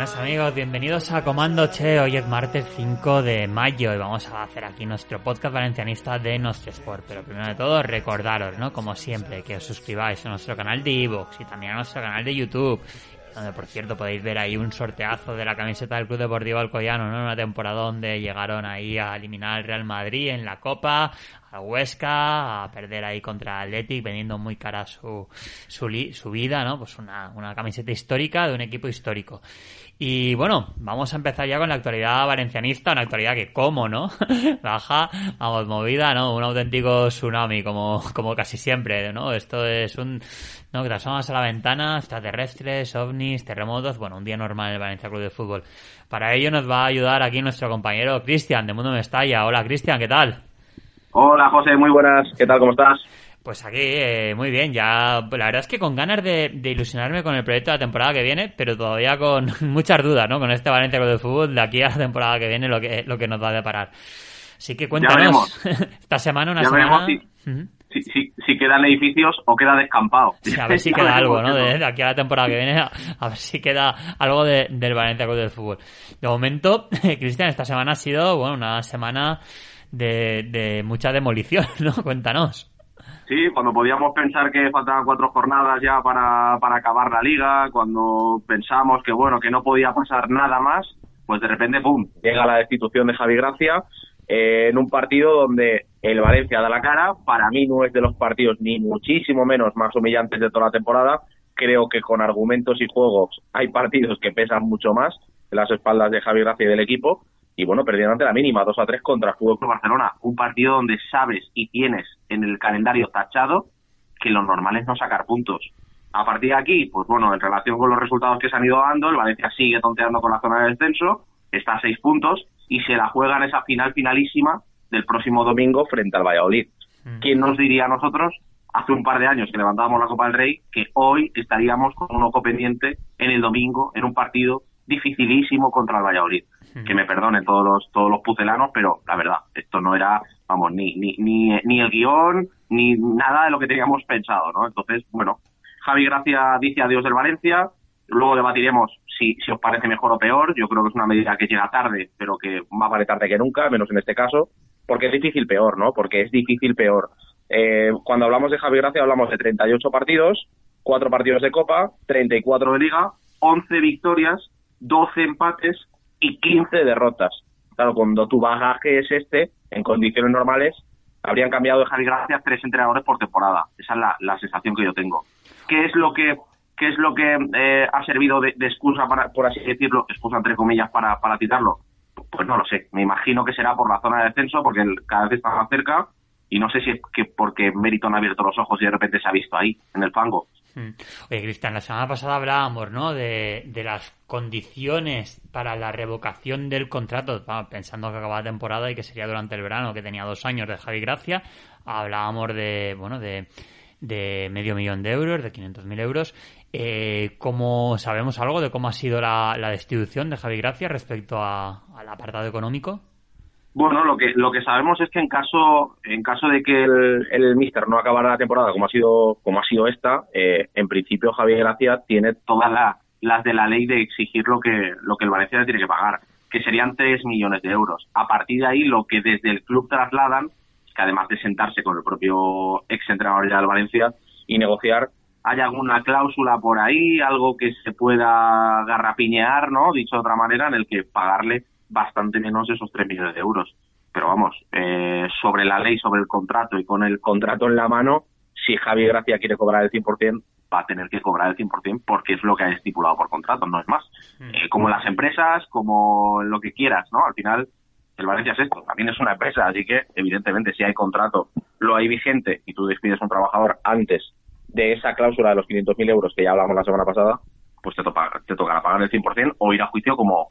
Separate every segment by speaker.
Speaker 1: Buenos amigos, bienvenidos a Comando Che. Hoy es martes 5 de mayo y vamos a hacer aquí nuestro podcast valencianista de nuestro sport. Pero primero de todo, recordaros, ¿no? Como siempre, que os suscribáis a nuestro canal de Evox y también a nuestro canal de YouTube. Donde, por cierto, podéis ver ahí un sorteazo de la camiseta del Club Deportivo Alcoyano, ¿no? Una temporada donde llegaron ahí a eliminar al Real Madrid en la Copa, a Huesca, a perder ahí contra Athletic, vendiendo muy cara su, su, su vida, ¿no? Pues una, una camiseta histórica de un equipo histórico. Y bueno, vamos a empezar ya con la actualidad valencianista, una actualidad que, como, ¿no? Baja, vamos, movida, ¿no? Un auténtico tsunami, como, como casi siempre, ¿no? Esto es un, ¿no? Que te asomas a la ventana, extraterrestres, ovnis, terremotos, bueno, un día normal en el Valencia Club de Fútbol. Para ello nos va a ayudar aquí nuestro compañero Cristian, de Mundo Mestalla. Hola, Cristian, ¿qué tal?
Speaker 2: Hola, José, muy buenas. ¿Qué tal? ¿Cómo estás?
Speaker 1: Pues aquí, eh, muy bien, ya la verdad es que con ganas de, ilusionarme con el proyecto de la temporada que viene, pero todavía con muchas dudas, ¿no? Con este Valencia Club de Fútbol de aquí a la temporada que viene lo que, lo que nos va a deparar. Así que cuéntanos, esta semana, una semana...
Speaker 2: Si, si, si, quedan edificios o queda descampado.
Speaker 1: a ver si queda algo, ¿no? De, aquí a la temporada que viene, a, ver si queda algo de, del Valencia Club de Fútbol. De momento, Cristian, esta semana ha sido, bueno, una semana de, de mucha demolición, ¿no? Cuéntanos.
Speaker 2: Sí, cuando podíamos pensar que faltaban cuatro jornadas ya para, para acabar la liga, cuando pensamos que bueno, que no podía pasar nada más, pues de repente, ¡pum!, llega la destitución de Javi Gracia eh, en un partido donde el Valencia da la cara. Para mí no es de los partidos ni muchísimo menos más humillantes de toda la temporada. Creo que con argumentos y juegos hay partidos que pesan mucho más en las espaldas de Javi Gracia y del equipo y bueno, perdieron ante la mínima, 2 a 3 contra el Fútbol Club Barcelona. Un partido donde sabes y tienes en el calendario tachado que lo normal es no sacar puntos. A partir de aquí, pues bueno, en relación con los resultados que se han ido dando, el Valencia sigue tonteando con la zona de descenso, está a 6 puntos y se la juega en esa final finalísima del próximo domingo frente al Valladolid. Mm. ¿Quién nos diría a nosotros hace un par de años que levantábamos la Copa del Rey que hoy estaríamos con un ojo pendiente en el domingo en un partido dificilísimo contra el Valladolid? Que me perdonen todos los todos los pucelanos, pero la verdad, esto no era, vamos, ni, ni, ni, ni el guion, ni nada de lo que teníamos pensado, ¿no? Entonces, bueno, Javi Gracia dice adiós del Valencia, luego debatiremos si, si os parece mejor o peor, yo creo que es una medida que llega tarde, pero que más vale tarde que nunca, menos en este caso, porque es difícil peor, ¿no? Porque es difícil peor. Eh, cuando hablamos de Javi Gracia hablamos de 38 partidos, 4 partidos de Copa, 34 de Liga, 11 victorias, 12 empates y 15 derrotas. Claro, cuando tu bagaje es este, en condiciones normales, habrían cambiado de Javi Gracia tres entrenadores por temporada. Esa es la, sensación que yo tengo. ¿Qué es lo que qué es lo que eh, ha servido de, excusa, para, por así decirlo, excusa entre comillas, para, para citarlo? Pues no lo sé. Me imagino que será por la zona de descenso, porque cada vez está más cerca, y no sé si es que porque Mérito han abierto los ojos y de repente se ha visto ahí, en el fango.
Speaker 1: Hmm. Oye, Cristian, la semana pasada hablábamos, ¿no? De, de las condiciones para la revocación del contrato, pensando que acababa la temporada y que sería durante el verano, que tenía dos años de Javi Gracia. Hablábamos de, bueno, de, medio millón de euros, de 500.000 euros. Eh, ¿Cómo sabemos algo de cómo ha sido la, distribución de Javi Gracia respecto al apartado económico?
Speaker 2: Bueno, lo que lo que sabemos es que en caso en caso de que el, el Mister no acabara la temporada como ha sido como ha sido esta, eh, en principio Javier Gracia tiene todas las de la ley de exigir lo que lo que el Valencia tiene que pagar, que serían 3 millones de euros. A partir de ahí, lo que desde el club trasladan, que además de sentarse con el propio ex entrenador del Valencia y negociar, hay alguna cláusula por ahí, algo que se pueda garrapiñear, ¿no? Dicho de otra manera, en el que pagarle bastante menos de esos 3 millones de euros. Pero vamos, eh, sobre la ley, sobre el contrato y con el contrato en la mano, si Javi Gracia quiere cobrar el 100%, va a tener que cobrar el 100% porque es lo que ha estipulado por contrato, no es más. Mm. Eh, como las empresas, como lo que quieras, ¿no? Al final, el Valencia es esto, también es una empresa, así que evidentemente si hay contrato, lo hay vigente y tú despides a un trabajador antes de esa cláusula de los 500.000 euros que ya hablamos la semana pasada, pues te, toca, te tocará pagar el 100% o ir a juicio como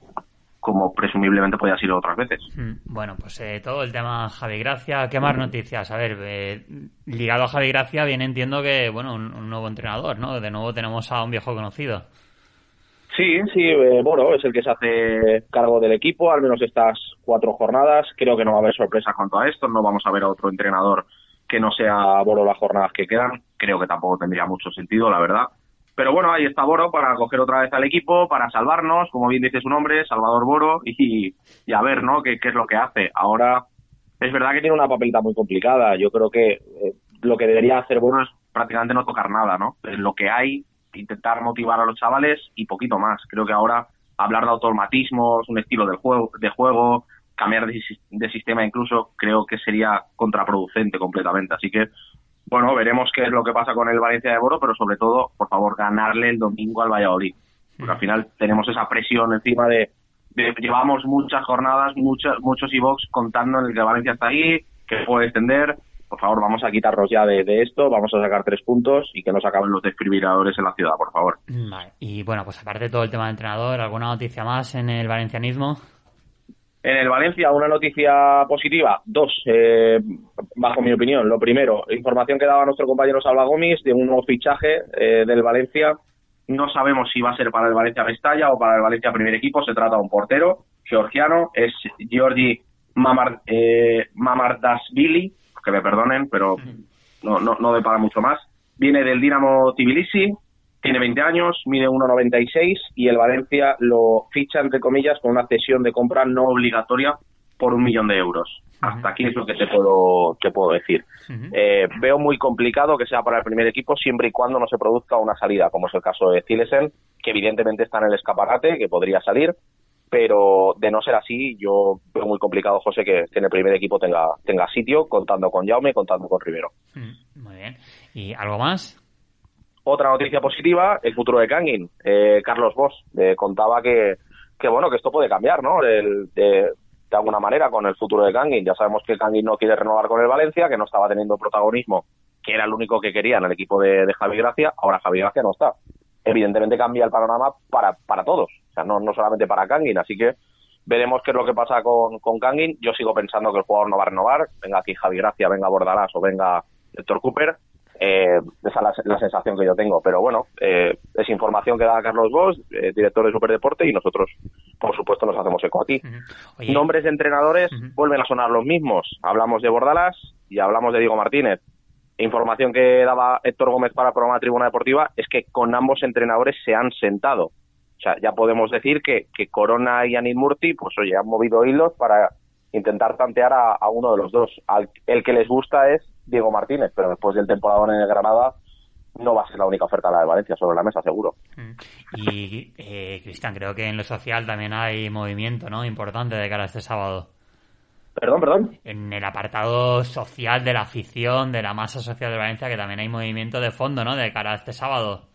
Speaker 2: como presumiblemente podía ser otras veces.
Speaker 1: Mm, bueno, pues eh, todo el tema Javi Gracia, ¿qué más noticias? A ver, eh, ligado a Javi Gracia viene entiendo que, bueno, un, nuevo entrenador, ¿no? De nuevo tenemos a un viejo conocido.
Speaker 2: Sí, sí, eh, Boro es el que se hace cargo del equipo, al menos estas cuatro jornadas. Creo que no va a haber sorpresa cuanto a esto, no vamos a ver a otro entrenador que no sea Boro las jornadas que quedan. Creo que tampoco tendría mucho sentido, la verdad. Pero bueno, ahí está Boro para coger otra vez al equipo, para salvarnos, como bien dice su nombre, Salvador Boro, y, a ver, ¿no? ¿Qué, es lo que hace? Ahora, es verdad que tiene una papelita muy complicada. Yo creo que eh, lo que debería hacer Boro es prácticamente no tocar nada, ¿no? lo que hay, intentar motivar a los chavales y poquito más. Creo que ahora hablar de automatismos, un estilo del juego, de juego, cambiar de, de sistema incluso, creo que sería contraproducente completamente. Así que bueno, veremos qué es lo que pasa con el Valencia de Boro, pero sobre todo, por favor, ganarle el domingo al Valladolid. Porque al final tenemos esa presión encima de, llevamos muchas jornadas, muchos, muchos e-box contando en el que Valencia está ahí, que puede extender. Por favor, vamos a quitarnos ya de, esto, vamos a sacar tres puntos y que no se acaben los desfibriladores en la ciudad, por favor.
Speaker 1: Vale. Y bueno, pues aparte de todo el tema del entrenador, ¿alguna noticia más en el valencianismo?
Speaker 2: En el Valencia, una noticia positiva, dos, eh, bajo mi opinión. Lo primero, información que daba nuestro compañero Salva Gómez de un nuevo fichaje eh, del Valencia. No sabemos si va a ser para el Valencia Mestalla o para el Valencia Primer Equipo. Se trata de un portero georgiano, es Georgi Mamar, eh, Mamardashvili, que me perdonen, pero no, no, no para mucho más. Viene del Dinamo Tbilisi, tiene 20 años, mide 1,96 y el Valencia lo ficha, entre comillas, con una cesión de compra no obligatoria por un millón de euros. Hasta aquí es lo que te puedo, te puedo decir. Eh, veo muy complicado que sea para el primer equipo siempre y cuando no se produzca una salida, como es el caso de Zilesen, que evidentemente está en el escaparate, que podría salir, pero de no ser así, yo veo muy complicado, José, que, en el primer equipo tenga, tenga sitio, contando con Jaume, contando con Rivero.
Speaker 1: Muy bien. ¿Y algo más?
Speaker 2: Otra noticia positiva, el futuro de Kangin. Eh, Carlos Bosch eh, contaba que, que, bueno, que esto puede cambiar, ¿no? de, alguna manera con el futuro de Kangin. Ya sabemos que Kangin no quiere renovar con el Valencia, que no estaba teniendo protagonismo, que era el único que quería en el equipo de, Javi Gracia. Ahora Javi Gracia no está. Evidentemente cambia el panorama para, para todos, o sea, no, no solamente para Kangin. Así que veremos qué es lo que pasa con, con Kangin. Yo sigo pensando que el jugador no va a renovar. Venga aquí Javi Gracia, venga Bordalás o venga Héctor Cooper eh, esa es la, sensación que yo tengo. Pero bueno, eh, es información que da Carlos Bosch, eh, director de Superdeporte, y nosotros, por supuesto, nos hacemos eco aquí. Nombres de entrenadores vuelven a sonar los mismos. Hablamos de Bordalás y hablamos de Diego Martínez. Información que daba Héctor Gómez para el programa Tribuna Deportiva es que con ambos entrenadores se han sentado. O sea, ya podemos decir que, que Corona y Anil Murti, pues oye, han movido hilos para intentar tantear a, uno de los dos. el que les gusta es Diego Martínez, pero después del temporada en el Granada no va a ser la única oferta la de Valencia sobre la mesa, seguro.
Speaker 1: Mm. Y, eh, Cristian, creo que en lo social también hay movimiento ¿no? importante de cara a este sábado.
Speaker 2: Perdón, perdón.
Speaker 1: En el apartado social de la afición, de la masa social de Valencia, que también hay movimiento de fondo, ¿no? De cara a este sábado.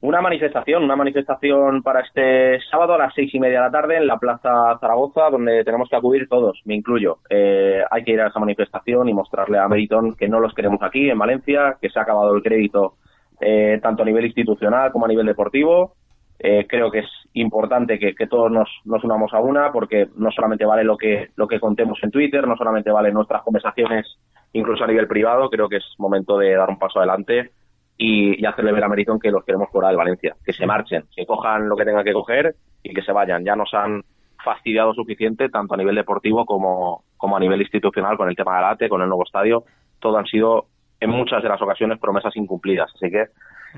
Speaker 2: Una manifestación, una manifestación para este sábado a las seis y media de la tarde en la Plaza Zaragoza, donde tenemos que acudir todos, me incluyo. Eh, hay que ir a esa manifestación y mostrarle a Meriton que no los queremos aquí, en Valencia, que se ha acabado el crédito eh, tanto a nivel institucional como a nivel deportivo. Eh, creo que es importante que, todos nos, nos, unamos a una, porque no solamente vale lo que, lo que contemos en Twitter, no solamente vale nuestras conversaciones, incluso a nivel privado, creo que es momento de dar un paso adelante y, hacerle ver a Meriton que los queremos fuera del Valencia, que se marchen, que cojan lo que tengan que coger y que se vayan. Ya nos han fastidiado suficiente tanto a nivel deportivo como, como a nivel institucional con el tema del ATE, con el nuevo estadio. Todo han sido en muchas de las ocasiones promesas incumplidas. Así que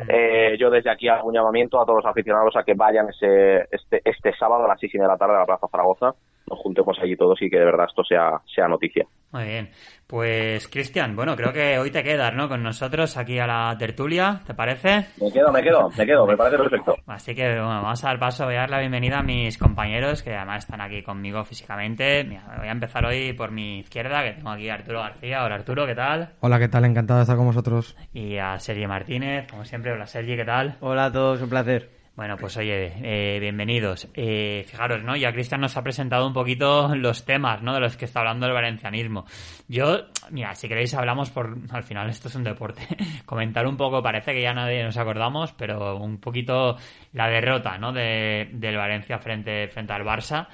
Speaker 2: eh, yo desde aquí hago un llamamiento a todos los aficionados a que vayan ese, este, este sábado a las seis y media de la tarde a la Plaza Zaragoza nos juntemos allí todos y que de verdad esto sea, sea noticia.
Speaker 1: Muy bien. Pues, Cristian, bueno, creo que hoy te quedas, ¿no? Con nosotros aquí a la tertulia, ¿te parece?
Speaker 2: Me quedo, me quedo, me quedo, me parece perfecto.
Speaker 1: Así que, bueno, vamos a dar paso, voy a dar la bienvenida a mis compañeros que además están aquí conmigo físicamente. voy a empezar hoy por mi izquierda, que tengo aquí a Arturo García. Hola, Arturo, ¿qué tal?
Speaker 3: Hola, ¿qué tal? Encantado de estar con vosotros.
Speaker 1: Y a Sergi Martínez, como siempre. Hola, Sergi, ¿qué tal?
Speaker 4: Hola a todos, un placer.
Speaker 1: Bueno, pues oye, eh, bienvenidos. Eh, fijaros, ¿no? Ya Cristian nos ha presentado un poquito los temas, ¿no? De los que está hablando el valencianismo. Yo, mira, si queréis hablamos por... Al final esto es un deporte. Comentar un poco, parece que ya nadie nos acordamos, pero un poquito la derrota, ¿no? De, del Valencia frente, frente al Barça.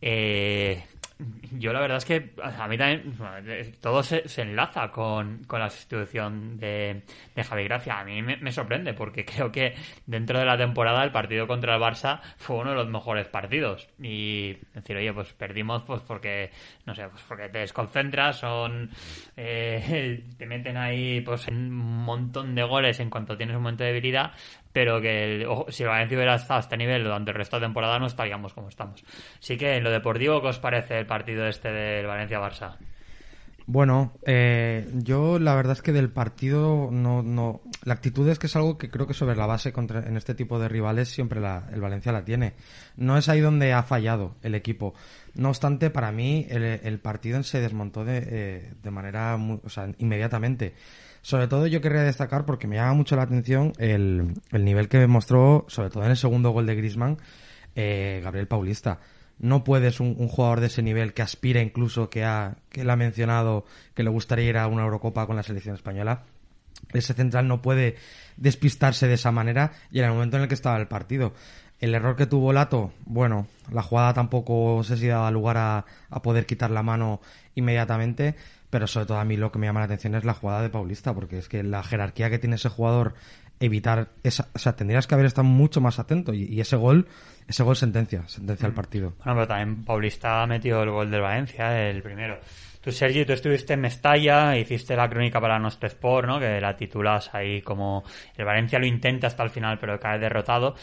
Speaker 1: Eh, yo la verdad es que a mí también todo se, enlaza con, la sustitución de, de, Javi Gracia. A mí me, sorprende porque creo que dentro de la temporada el partido contra el Barça fue uno de los mejores partidos. Y decir, oye, pues perdimos pues porque, no sé, pues porque te desconcentras, son, eh, te meten ahí pues un montón de goles en cuanto tienes un momento de debilidad pero que si el Valencia hubiera estado a este nivel durante el resto de temporada no estaríamos como estamos. Así que en lo deportivo, ¿qué os parece el partido este del Valencia-Barça?
Speaker 3: Bueno, eh, yo la verdad es que del partido no, no, la actitud es que es algo que creo que sobre la base contra, en este tipo de rivales siempre la, el Valencia la tiene. No es ahí donde ha fallado el equipo. No obstante, para mí el, partido se desmontó de, eh, de manera, o sea, inmediatamente. Sobre todo yo querría destacar, porque me llama mucho la atención, el, el nivel que mostró, sobre todo en el segundo gol de Grisman, eh, Gabriel Paulista. No puedes un, jugador de ese nivel que aspira incluso, que, ha, que le ha mencionado que le gustaría ir a una Eurocopa con la selección española. Ese central no puede despistarse de esa manera y en el momento en el que estaba el partido. El error que tuvo Lato, bueno, la jugada tampoco sé si daba lugar a, a poder quitar la mano inmediatamente, pero sobre todo a mí lo que me llama la atención es la jugada de Paulista, porque es que la jerarquía que tiene ese jugador, evitar esa, o sea, tendrías que haber estado mucho más atento y, ese gol, ese gol sentencia, sentencia al partido.
Speaker 1: Bueno, pero también Paulista ha metido el gol del Valencia, el primero. Tú, Sergi, tú estuviste en Mestalla, hiciste la crónica para nuestro Sport, ¿no? Que la titulas ahí como el Valencia lo intenta hasta el final, pero cae derrotado.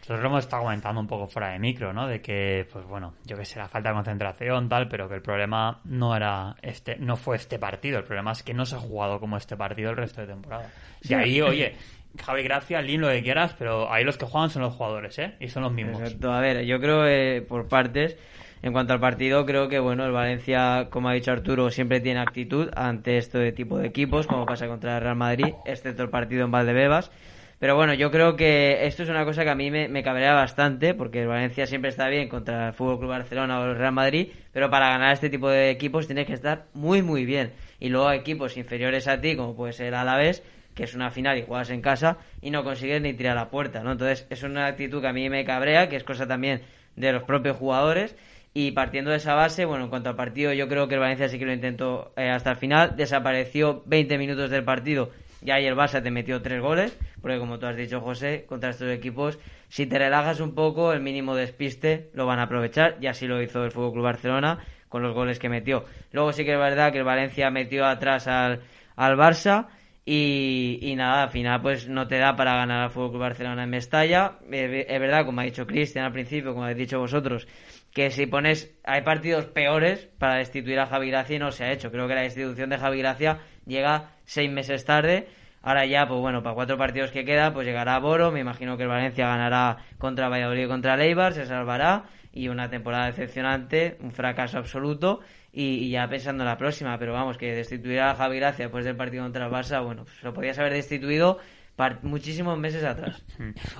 Speaker 1: Nosotros lo hemos estado comentando un poco fuera de micro, ¿no? De que, pues bueno, yo que sé, la falta de concentración, tal, pero que el problema no era este, no fue este partido. El problema es que no se ha jugado como este partido el resto de temporada. Y ahí, oye, Javi Gracia, Lin, lo que quieras, pero ahí los que juegan son los jugadores, ¿eh? Y son los mismos.
Speaker 4: Exacto. A ver, yo creo que por partes, en cuanto al partido, creo que, bueno, el Valencia, como ha dicho Arturo, siempre tiene actitud ante este tipo de equipos, como pasa contra el Real Madrid, excepto el partido en Valdebebas. Pero bueno, yo creo que esto es una cosa que a mí me, cabrea bastante, porque el Valencia siempre está bien contra el Fútbol Club Barcelona o el Real Madrid, pero para ganar este tipo de equipos tienes que estar muy, muy bien. Y luego equipos inferiores a ti, como puede ser Alavés, que es una final y juegas en casa y no consigues ni tirar la puerta, ¿no? Entonces es una actitud que a mí me cabrea, que es cosa también de los propios jugadores. Y partiendo de esa base, bueno, en cuanto al partido, yo creo que el Valencia sí que lo intentó eh, hasta el final. Desapareció 20 minutos del partido ya ayer el Barça te metió tres goles, porque como tú has dicho, José, contra estos equipos, si te relajas un poco, el mínimo despiste lo van a aprovechar, y así lo hizo el Fútbol Club Barcelona con los goles que metió. Luego sí que es verdad que el Valencia metió atrás al, al Barça. Y, nada, al final pues no te da para ganar al Fútbol Barcelona en Mestalla. Eh, es verdad, como ha dicho Cristian al principio, como habéis dicho vosotros, que si pones, hay partidos peores para destituir a Javi Gracia y no se ha hecho. Creo que la destitución de Javi Gracia llega seis meses tarde. Ahora ya, pues bueno, para cuatro partidos que queda, pues llegará Boro. Me imagino que el Valencia ganará contra Valladolid y contra Leibar, se salvará. Y una temporada decepcionante, un fracaso absoluto. Y, ya pensando en la próxima, pero vamos, que destituir a Javi Gracia después del partido contra el Barça, bueno, pues lo podías haber destituido muchísimos meses atrás.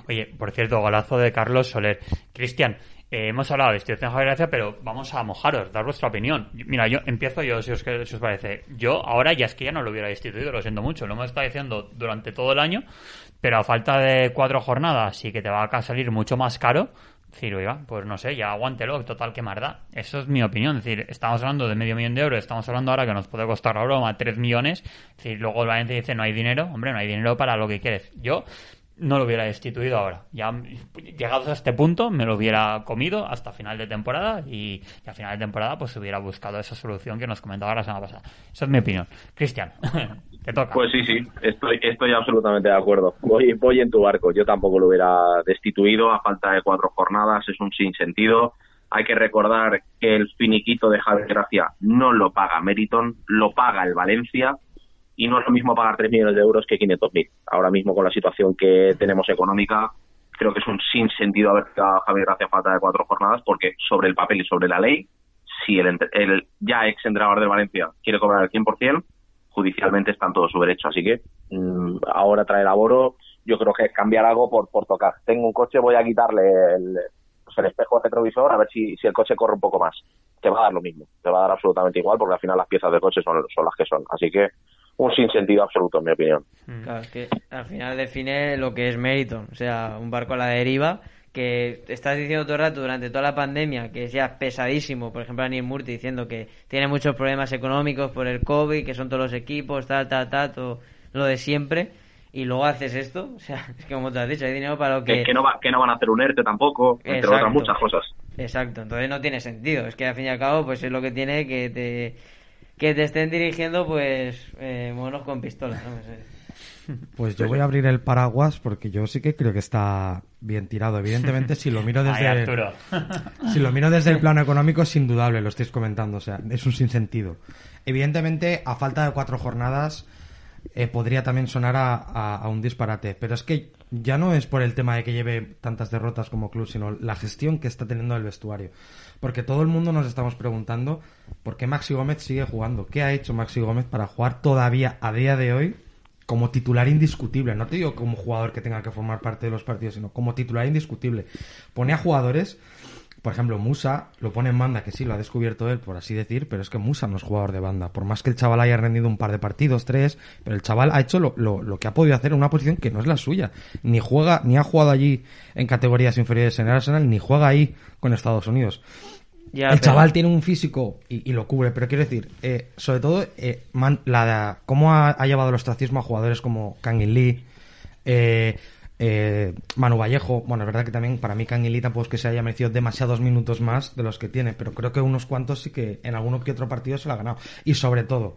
Speaker 1: Oye, por cierto, golazo de Carlos Soler. Cristian, eh, hemos hablado de institución de Gracia, pero vamos a mojaros, dar vuestra opinión. Mira, yo empiezo yo, si os, parece. Yo ahora ya es que ya no lo hubiera instituido, lo siento mucho. Lo hemos estado diciendo durante todo el año, pero a falta de cuatro jornadas y que te va a salir mucho más caro, decir, oiga, pues no sé, ya aguántelo, total, que marda. Eso es mi opinión. Es decir, estamos hablando de medio millón de euros, estamos hablando ahora que nos puede costar la broma tres millones. Es decir, luego el Valencia dice, no hay dinero. Hombre, no hay dinero para lo que quieres. Yo no lo hubiera destituido ahora. Ya llegados a este punto me lo hubiera comido hasta final de temporada y, a final de temporada pues hubiera buscado esa solución que nos comentaba la semana pasada. Esa es mi opinión. Cristian,
Speaker 2: Pues sí, sí, estoy, estoy absolutamente de acuerdo. Voy, voy en tu barco. Yo tampoco lo hubiera destituido a falta de cuatro jornadas. Es un sinsentido. Hay que recordar que el finiquito de Javier Gracia no lo paga Meriton, lo paga el Valencia y no es lo mismo pagar 3 millones de euros que 500.000. Ahora mismo con la situación que tenemos económica, creo que es un sinsentido haber a Javier Gracia falta de cuatro jornadas porque sobre el papel y sobre la ley, si el, el ya ex entrenador de Valencia quiere cobrar el 100%, judicialmente está en todo su derecho. Así que mm, ahora traer a Boro yo creo que es cambiar algo por, por tocar. Tengo un coche, voy a quitarle el, pues el espejo retrovisor a ver si, si el coche corre un poco más. Te va a dar lo mismo, te va a dar absolutamente igual porque al final las piezas del coche son, son las que son. Así que un sinsentido absoluto, en mi opinión.
Speaker 4: Claro, es que al final define lo que es mérito. O sea, un barco a la deriva que estás diciendo todo el rato durante toda la pandemia que es ya pesadísimo, por ejemplo a Neil Murti diciendo que tiene muchos problemas económicos por el COVID, que son todos los equipos, tal, tal, tal, todo lo de siempre, y luego haces esto, o sea, es que como te has dicho, hay dinero para lo que...
Speaker 2: Que, no, va, que no van a hacer un ERTE tampoco, entre otras muchas cosas.
Speaker 4: Exacto, entonces no tiene sentido, es que al fin y al cabo pues es lo que tiene que te, que te estén dirigiendo pues eh, monos con pistolas, ¿no?
Speaker 3: Pues yo voy a abrir el paraguas porque yo sí que creo que está bien tirado. Evidentemente, si lo miro desde
Speaker 1: Ay,
Speaker 3: el, si lo miro desde el plano económico es indudable, lo estáis comentando, o sea, es un sinsentido. Evidentemente, a falta de cuatro jornadas eh, podría también sonar a, a- a un disparate, pero es que ya no es por el tema de que lleve tantas derrotas como club, sino la gestión que está teniendo el vestuario. Porque todo el mundo nos estamos preguntando por qué Maxi Gómez sigue jugando. ¿Qué ha hecho Maxi Gómez para jugar todavía a día de hoy como titular indiscutible. No te digo como jugador que tenga que formar parte de los partidos, sino como titular indiscutible. Pone a jugadores, por ejemplo, Musa lo pone en banda, que sí, lo ha descubierto él, por así decir, pero es que Musa no es jugador de banda. Por más que el chaval haya rendido un par de partidos, tres, pero el chaval ha hecho lo, lo- lo que ha podido hacer en una posición que no es la suya. Ni juega, ni ha jugado allí en categorías inferiores en el Arsenal, ni juega ahí con Estados Unidos
Speaker 4: Ya,
Speaker 3: el
Speaker 4: pero-
Speaker 3: chaval tiene un físico y, y lo cubre, pero quiero decir, eh, sobre todo, eh, man- la, cómo ha, ha llevado el ostracismo a jugadores como Kangin Lee, eh, Manu Vallejo. Bueno, es verdad que también para mí Kangin Lee tampoco es que se haya merecido demasiados minutos más de los que tiene, pero creo que unos cuantos sí que en alguno que otro partido se lo ha ganado. Y sobre todo,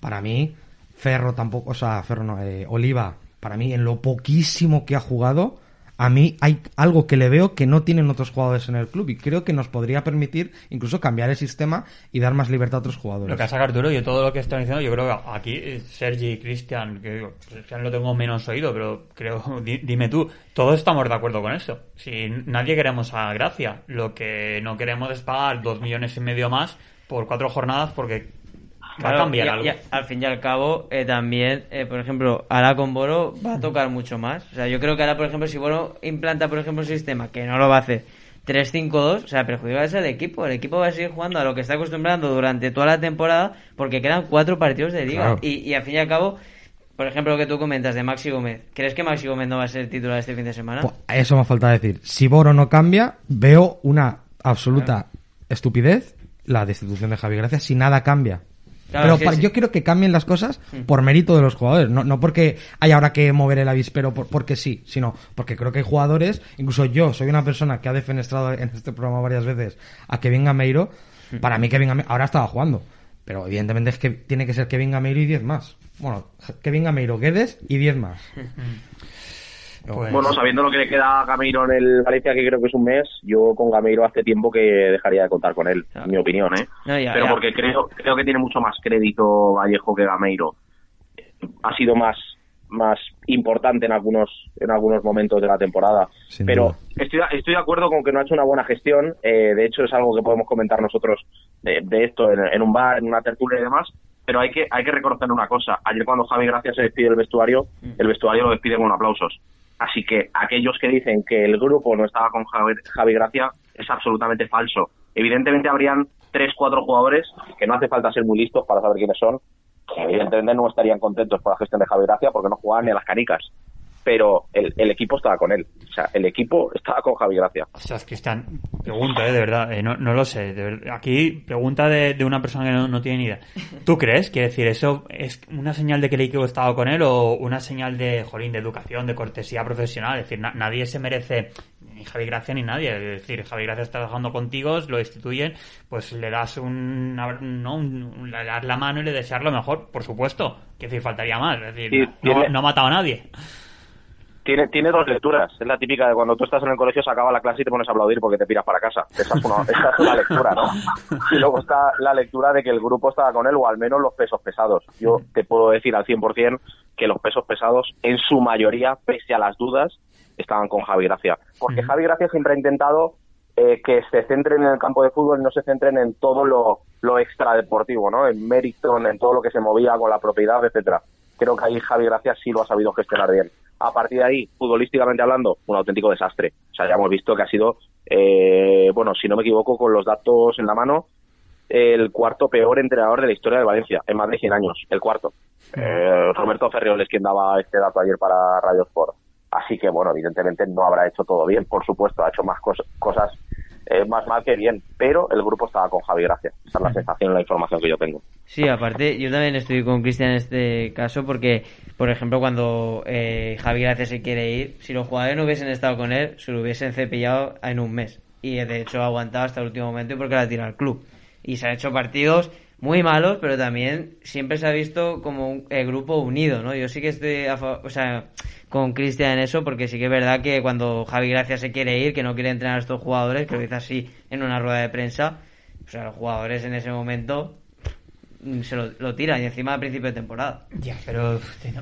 Speaker 3: para mí, Ferro tampoco, o sea, Ferro no, eh, Oliva, para mí, en lo poquísimo que ha jugado, a mí hay algo que le veo que no tienen otros jugadores en el club y creo que nos podría permitir incluso cambiar el sistema y dar más libertad a otros jugadores.
Speaker 1: Lo que ha sacado Arturo, yo todo lo que estoy diciendo, yo creo que aquí eh, Sergi y Cristian, que Cristian lo tengo menos oído, pero creo, di- dime tú, todos estamos de acuerdo con eso. Si nadie queremos a Gracia, lo que no queremos es pagar dos millones y medio más por cuatro jornadas porque va a cambiar
Speaker 4: y-
Speaker 1: algo.
Speaker 4: y al fin y al cabo, eh, también, eh, por ejemplo, ahora con Boro va a tocar mucho más. O sea, yo creo que ahora, por ejemplo, si Boro implanta, por ejemplo, un sistema que no lo va a hacer 3-5-2, o sea, perjudica es el equipo. El equipo va a seguir jugando a lo que está acostumbrando durante toda la temporada porque quedan cuatro partidos de liga.
Speaker 3: Claro.
Speaker 4: Y, y al fin y al cabo, por ejemplo, lo que tú comentas de Maxi Gómez, ¿crees que Maxi Gómez no va a ser titular este fin de semana?
Speaker 3: Pues, eso me falta decir. Si Boro no cambia, veo una absoluta estupidez la destitución de Javi Gracia si nada cambia.
Speaker 4: Claro,
Speaker 3: Pero
Speaker 4: sí.
Speaker 3: yo quiero que cambien las cosas por mérito de los jugadores, no, no porque hay ahora que mover el avispero por- porque sí, sino porque creo que hay jugadores, incluso yo soy una persona que ha defenestrado en este programa varias veces a Kevin Gameiro, para mí Kevin Gameiro, ahora estaba jugando, pero evidentemente es que tiene que ser Kevin Gameiro y 10 más. Bueno, Kevin Gameiro, Guedes y 10 más.
Speaker 1: Pues-
Speaker 2: Bueno, sabiendo lo que le queda a Gameiro en el Valencia, que creo que es un mes, yo con Gameiro hace tiempo que dejaría de contar con él, en mi opinión, ¿eh?
Speaker 4: No, ya,
Speaker 2: Pero
Speaker 4: ya.
Speaker 2: porque creo creo que tiene mucho más crédito Vallejo que Gameiro. Ha sido más más importante en algunos en algunos momentos de la temporada.
Speaker 3: Sin
Speaker 2: Pero estoy, estoy de acuerdo con que no ha hecho una buena gestión. eh, de hecho, es algo que podemos comentar nosotros de, de esto en, en un bar, en una tertulia y demás. Pero hay que hay que reconocer una cosa. Ayer cuando Javi Gracia se despide del vestuario, el vestuario lo despide con aplausos. Así que aquellos que dicen que el grupo no estaba con Javi, Gracia es absolutamente falso. Evidentemente habrían tres, cuatro jugadores que no hace falta ser muy listos para saber quiénes son. que evidentemente no estarían contentos por la gestión de Javi Gracia porque no jugaban ni a las canicas. Pero el, el equipo estaba con él. O sea, el equipo estaba con Javi Gracia.
Speaker 1: Ostras, Cristian, pregunta, eh, de verdad, eh, no, no lo sé. de. Aquí, pregunta de, de una persona que no, no tiene ni idea. ¿Tú crees? Quiere decir, ¿eso es una señal de que el equipo estaba con él o una señal de, jolín, de educación, de cortesía profesional? Es decir, na- nadie se merece, ni Javi Gracia ni nadie. Es decir, Javi Gracia está trabajando contigo, lo destituyen, pues le das un, no, un- un- le das la mano y le deseas lo mejor, por supuesto. Quiere decir, faltaría más. Es decir,
Speaker 2: Sí,
Speaker 1: no, no ha matado a nadie.
Speaker 2: Tiene, tiene dos lecturas. Es la típica de cuando tú estás en el colegio, se acaba la clase y te pones a aplaudir porque te piras para casa. Esa es una, esa es una lectura, ¿no? Y luego está la lectura de que el grupo estaba con él, o al menos los pesos pesados. Yo te puedo decir al 100% que los pesos pesados, en su mayoría, pese a las dudas, estaban con Javi Gracia. Porque Javi Gracia siempre ha intentado eh, que se centren en el campo de fútbol y no se centren en todo lo, lo extradeportivo, ¿no? En mérito, en todo lo que se movía con la propiedad, etcétera. Creo que ahí Javi Gracia sí lo ha sabido gestionar bien. A partir de ahí, futbolísticamente hablando, un auténtico desastre. O sea, ya hemos visto que ha sido, eh, bueno, si no me equivoco, con los datos en la mano, el cuarto peor entrenador de la historia de Valencia, en más de 100 años, el cuarto. Eh, Roberto Ferriol es quien daba este dato ayer para Radio Sport. Así que, bueno, evidentemente no habrá hecho todo bien, por supuesto, ha hecho más cosas eh, más mal que bien, pero el grupo estaba con Javi Gracia. Esa es la sensación la información que yo tengo.
Speaker 4: Sí, aparte, yo también estoy con Cristian en este caso porque, por ejemplo, cuando eh, Javi Gracia se quiere ir, si los jugadores no hubiesen estado con él, se lo hubiesen cepillado en un mes. Y de hecho ha aguantado hasta el último momento porque la tira al club. Y se han hecho partidos muy malos, pero también siempre se ha visto como un grupo unido, ¿no? Yo sí que estoy o sea, con Cristian en eso, porque sí que es verdad que cuando Javi Gracia se quiere ir, que no quiere entrenar a estos jugadores, que lo dice así en una rueda de prensa, o sea, los jugadores en ese momento se lo, tiran y encima a principio de temporada.
Speaker 1: Ya, pero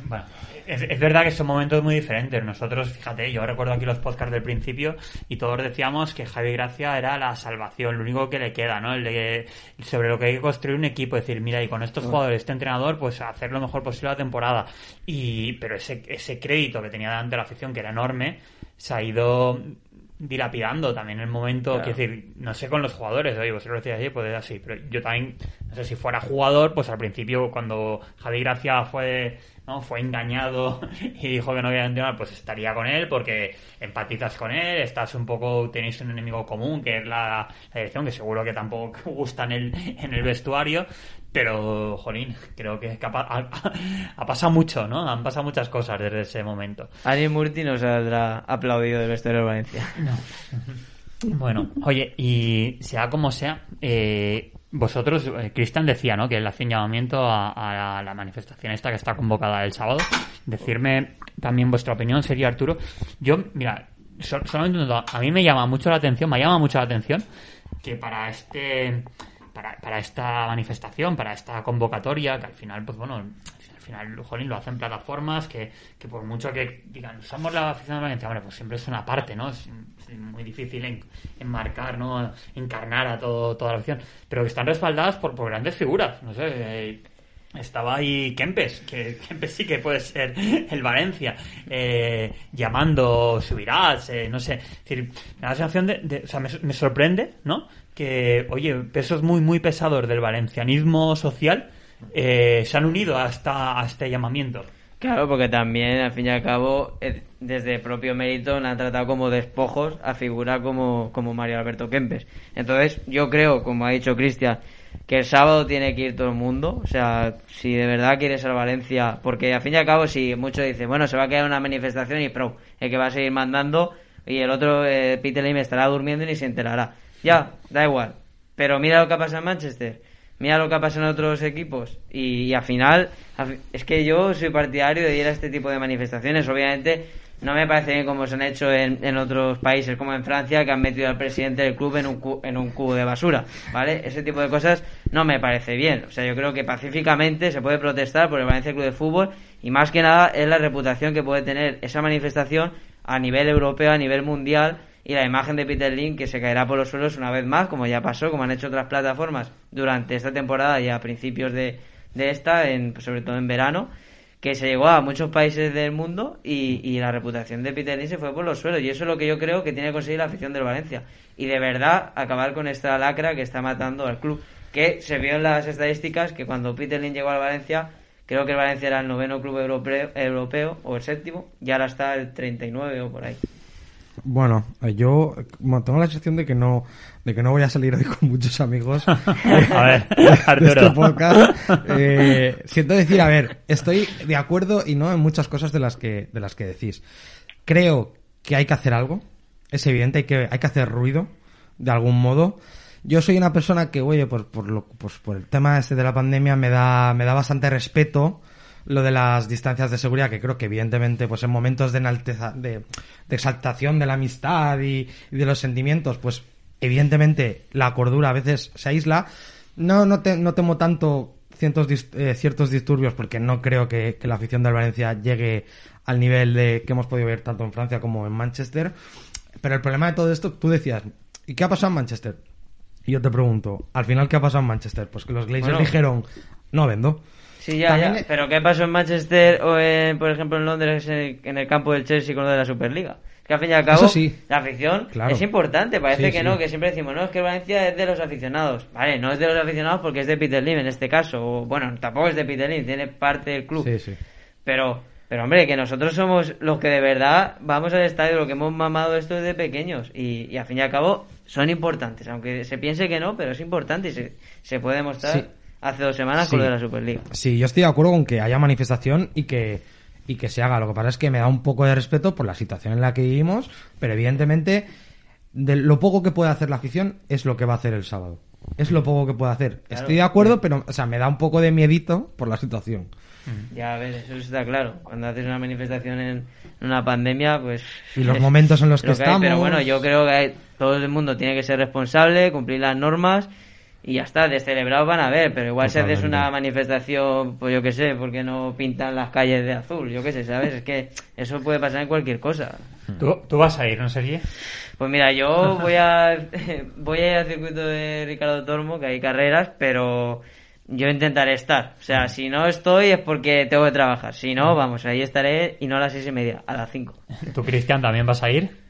Speaker 1: bueno, es, verdad que son momentos muy diferentes. Nosotros, fíjate, yo recuerdo aquí los podcasts del principio y todos decíamos que Javi Gracia era la salvación, lo único que le queda, ¿no? El de sobre lo que hay que construir un equipo, decir, mira, y con estos jugadores, este entrenador, pues hacer lo mejor posible la temporada. Y pero ese, ese crédito que tenía delante la afición, que era enorme, se ha ido dilapidando también el momento, que decir, no sé con los jugadores, oye, vosotros decíais así, pues así, pero yo también, no sé, si fuera jugador, pues al principio cuando Javi Gracia fue, ¿no? fue engañado y dijo que no quería entrenar, pues estaría con él porque empatizas con él, estás un poco, tenéis un enemigo común que es la, la dirección, que seguro que tampoco gusta en el, en el vestuario, pero, jolín, creo que ha, pasado mucho, ¿no? Han pasado muchas cosas desde ese momento.
Speaker 4: Ari Murti nos habrá aplaudido del de Valencia.
Speaker 1: Bueno, oye, y sea como sea, eh, vosotros, eh, Cristian decía, ¿no? Que él hace un llamamiento a, la manifestación esta que está convocada el sábado. Decirme también vuestra opinión, sería Arturo. Yo, mira, solamente a mí me llama mucho la atención, me llama mucho la atención que para este para, para esta manifestación, para esta convocatoria, que al final, pues bueno, al final, jolín, lo hacen plataformas que, que por mucho que digan, usamos la afición de Valencia, hombre, pues siempre es una parte, ¿no? Es, muy difícil enmarcar, ¿no? Encarnar a todo, toda la afición, pero que están respaldadas por, por grandes figuras, no sé, eh, estaba ahí Kempes, que Kempes sí que puede ser el Valencia, eh, llamando subirás, eh, no sé. Es decir, me da la sensación de, o sea, me, me, sorprende, ¿no? Que, oye, pesos muy, muy pesados del valencianismo social eh, se han unido a, esta, a este llamamiento.
Speaker 4: Claro, porque también, al fin y al cabo, eh, desde propio mérito han tratado como despojos a figurar como, como Mario Alberto Kempes. Entonces, yo creo, como ha dicho Cristian, que el sábado tiene que ir todo el mundo. O sea, si de verdad quieres ser Valencia, porque al fin y al cabo, si muchos dicen, bueno, se va a quedar una manifestación y pro, el que va a seguir mandando, y el otro, eh, Peter Lim, estará durmiendo y ni se enterará. Ya, da igual. Pero mira lo que ha pasado en Manchester. Mira lo que ha pasado en otros equipos. Y, al final, es que yo soy partidario de ir a este tipo de manifestaciones. Obviamente, no me parece bien como se han hecho en, en, otros países, como en Francia, que han metido al presidente del club en un, en un cubo de basura, ¿vale? Ese tipo de cosas no me parece bien. O sea, yo creo que pacíficamente se puede protestar por el Valencia Club de Fútbol y más que nada es la reputación que puede tener esa manifestación a nivel europeo, a nivel mundial y la imagen de Peter Link que se caerá por los suelos una vez más, como ya pasó, como han hecho otras plataformas durante esta temporada y a principios de, de esta, en, pues sobre todo en verano, que se llegó a muchos países del mundo y, y, la reputación de Peter Link se fue por los suelos. Y eso es lo que yo creo que tiene que conseguir la afición del Valencia. Y de verdad acabar con esta lacra que está matando al club. Que se vio en las estadísticas que cuando Peter Link llegó al Valencia, creo que el Valencia era el noveno club europeo, europeo o el séptimo, y ahora está el 39 o por ahí.
Speaker 3: Bueno, eh, yo tengo la sensación de que no de que no voy a salir hoy con muchos amigos a ver, de este podcast. Eh, siento decir, a ver, estoy de acuerdo y no en muchas cosas de las que de las que decís. Creo que hay que hacer algo, es evidente, hay que hay que hacer ruido de algún modo. Yo soy una persona que, oye, por, por, lo, pues, por el tema este de la pandemia me da, me da bastante respeto lo de las distancias de seguridad, que creo que evidentemente, pues en momentos de, enalteza, de, exaltación de la amistad y, de los sentimientos, pues evidentemente la cordura a veces se aísla. No, no, te, no temo tanto ciertos, eh, ciertos disturbios porque no creo que, la afición del Valencia llegue al nivel de que hemos podido ver tanto en Francia como en Manchester. Pero el problema de todo esto, tú decías, ¿y qué ha pasado en Manchester? Y yo te pregunto, al final, ¿qué ha pasado en Manchester? Pues que los Glazers dijeron, no vendo.
Speaker 4: Sí, ya,
Speaker 3: También
Speaker 4: ya. Pero ¿qué pasó en Manchester o, en, por ejemplo, en Londres en, en el campo del Chelsea con lo de la Superliga? Que al fin y al cabo,
Speaker 3: sí.
Speaker 4: la afición
Speaker 3: Claro.
Speaker 4: es importante. Parece
Speaker 3: Sí,
Speaker 4: que
Speaker 3: sí.
Speaker 4: no, que siempre decimos, no, es que Valencia es de los aficionados. Vale, no es de los aficionados porque es de Peter Lim en este caso. O, bueno, tampoco es de Peter Lim, tiene parte del club.
Speaker 3: Sí, sí.
Speaker 4: Pero, pero hombre, que nosotros somos los que de verdad vamos al estadio, lo que hemos mamado esto desde pequeños. Y, y al fin y al cabo son importantes, aunque se piense que no, pero es importante y se, se puede demostrar
Speaker 3: Sí.
Speaker 4: Hace dos semanas
Speaker 3: Sí.
Speaker 4: con lo de la Superliga.
Speaker 3: Sí, yo estoy de acuerdo con que haya manifestación y que, y que se haga. Lo que pasa es que me da un poco de respeto por la situación en la que vivimos, pero evidentemente de lo poco que puede hacer la afición es lo que va a hacer el sábado. Es lo poco que puede hacer.
Speaker 4: Claro.
Speaker 3: Estoy de acuerdo, pero o sea, me da un poco de miedito por la situación.
Speaker 4: Ya, a ver, eso está claro. Cuando haces una manifestación en una pandemia, pues...
Speaker 3: Y los momentos en los que
Speaker 4: lo
Speaker 3: estamos.
Speaker 4: pero bueno, yo creo que hay- todo el mundo tiene que ser responsable, cumplir las normas y ya está. Descelebrados van a ver, pero igual si haces una manifestación, pues yo qué sé, porque no pintan las calles de azul, yo qué sé, ¿sabes? Es que eso puede pasar en cualquier cosa.
Speaker 1: ¿Tú, tú vas a ir, ¿no, Sergi?
Speaker 4: Pues mira, yo voy a voy a ir al circuito de Ricardo Tormo, que hay carreras, pero yo intentaré estar. O sea, si no estoy es porque tengo que trabajar. Si no, vamos, ahí estaré y no a las seis y media, a las cinco.
Speaker 1: ¿Tú, Cristian, también vas a ir?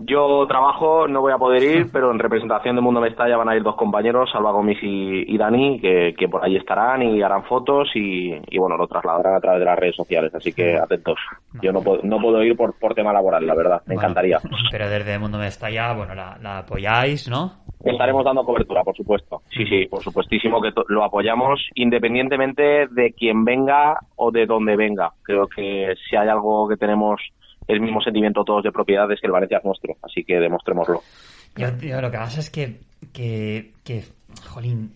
Speaker 2: Yo trabajo, no voy a poder ir, pero en representación de Mundo Mestalla van a ir dos compañeros, Salva Gomis y, y Dani, que, que por ahí estarán y harán fotos y, y, bueno, lo trasladarán a través de las redes sociales, así que atentos. Yo no puedo, no puedo ir por, por tema laboral, la verdad, me
Speaker 1: Bueno,
Speaker 2: encantaría.
Speaker 1: Pero desde Mundo Mestalla, bueno, la, la apoyáis, ¿no?
Speaker 2: Estaremos dando cobertura, por supuesto. Sí, sí, por supuestísimo que lo apoyamos independientemente de quién venga o de dónde venga. Creo que si hay algo que tenemos el mismo sentimiento todos de propiedad es que el Valencia es nuestro, así que demostrémoslo.
Speaker 1: Yo, lo que pasa es que, que, que, jolín,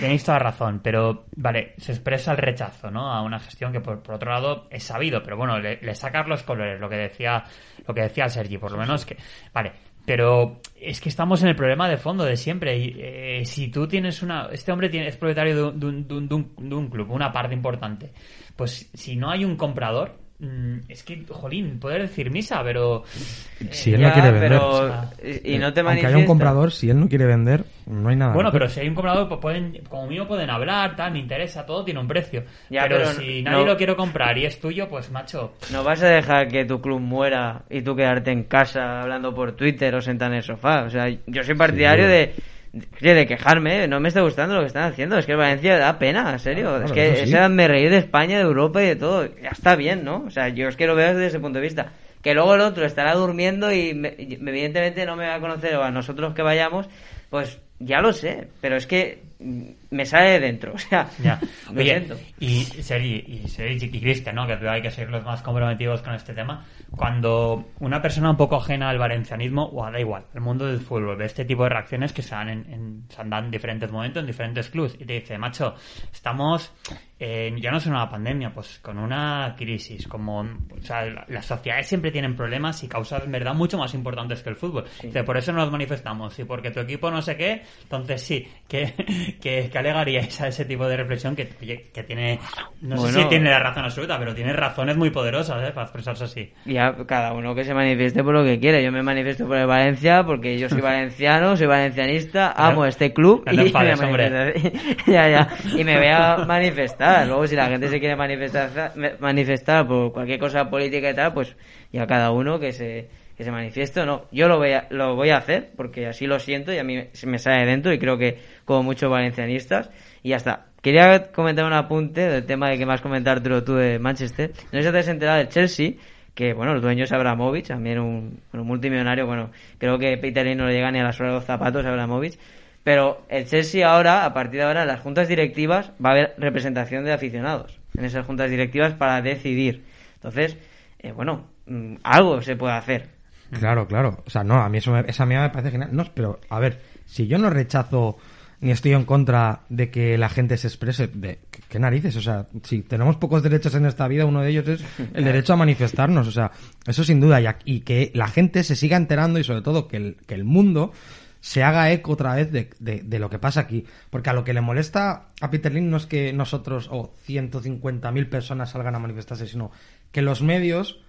Speaker 1: tenéis toda razón, pero, vale, se expresa el rechazo, ¿no? A una gestión que, por, por otro lado, es sabido, pero bueno, le, le sacas los colores, lo que decía, lo que decía Sergi, por lo menos que, vale, pero es que estamos en el problema de fondo de siempre. Y, eh, si tú tienes una. Este hombre tiene, es propietario de un, de, un, club, una parte importante. Pues si no hay un comprador, es que, jolín, poder decir misa, pero. eh,
Speaker 3: Si él
Speaker 4: Ya,
Speaker 3: no quiere vender.
Speaker 4: pero-
Speaker 1: o sea,
Speaker 4: y, no te
Speaker 3: Aunque haya un comprador, si él no quiere vender, no hay nada.
Speaker 1: Bueno, pero si hay un comprador, pues pueden, como mío pueden hablar, tal, me interesa, todo tiene un precio.
Speaker 4: Ya,
Speaker 1: pero,
Speaker 4: pero
Speaker 1: si
Speaker 4: no-
Speaker 1: nadie
Speaker 4: no-
Speaker 1: lo quiere comprar y es tuyo, pues macho.
Speaker 4: No vas a dejar que tu club muera y tú quedarte en casa hablando por Twitter o sentado en el sofá. O sea, yo soy partidario de, de, de quejarme. No me está gustando lo que están haciendo. Es que Valencia da pena, en serio.
Speaker 3: Claro,
Speaker 4: es que
Speaker 3: sí.
Speaker 4: me reír de España, de Europa y de todo. Ya está bien, ¿no? O sea, yo es que lo veo desde ese punto de vista. Que luego el otro estará durmiendo y, me- evidentemente no me va a conocer o a nosotros que vayamos, pues ya lo sé. Pero es que me sale de dentro. O sea,
Speaker 1: Ya. Oye, y Sergi, y Sergi y Cristian, ¿no? Que hay que ser los más comprometidos con este tema. Cuando una persona un poco ajena al valencianismo, o da igual, al mundo del fútbol, ve este tipo de reacciones que se dan en, en, se dan en diferentes momentos, en diferentes clubes, y te dice, macho, estamos eh, ya no es una pandemia, pues con una crisis, como, o sea, la- las sociedades siempre tienen problemas y causas, en verdad, mucho más importantes que el fútbol. Dice, por eso nos manifestamos, y porque tu equipo no sé qué, entonces sí, que, que, que alegaríais a ese tipo de reflexión que, oye, que tiene, no sé
Speaker 4: Bueno.
Speaker 1: si tiene la razón absoluta, pero tiene razones muy poderosas, ¿eh? Para expresarse así.
Speaker 4: Ya, cada uno que se manifieste por lo que quiere. Yo me manifiesto por el Valencia porque yo soy valenciano, soy valencianista, amo este club
Speaker 1: No
Speaker 4: y me
Speaker 1: enfades,
Speaker 4: voy a
Speaker 1: hombre.
Speaker 4: manifestar. ya, ya. Y me voy a manifestar. Luego, si la gente se quiere manifestar, me- manifestar por cualquier cosa política y tal, pues ya cada uno que se se manifieste o no. Yo lo voy a, lo voy a hacer porque así lo siento y a mí me sale de dentro y creo que como muchos valencianistas y ya está. Quería comentar un apunte del tema de que comentado Arturo, tú de Manchester. No sé si te has enterado del Chelsea, que bueno, el dueño es Abramovich, también un, bueno, multimillonario, bueno, creo que Peter Lim no le llega ni a la suela de los zapatos Abramovich. Pero el Chelsea ahora, a partir de ahora, en las juntas directivas va a haber representación de aficionados en esas juntas directivas para decidir. Entonces, eh, bueno, mm, algo se puede hacer.
Speaker 3: Claro, claro. O sea, no, a mí eso me, esa mía me parece genial. No, pero, a ver, si yo no rechazo ni estoy en contra de que la gente se exprese, de ¿qué, narices? O sea, si tenemos pocos derechos en esta vida, uno de ellos es el derecho a manifestarnos. O sea, eso sin duda. Y, y que la gente se siga enterando y sobre todo que el, que el mundo se haga eco otra vez de, de- de lo que pasa aquí. Porque a lo que le molesta a Peter Lynn no es que nosotros o 150.000 personas salgan a manifestarse, sino que los medios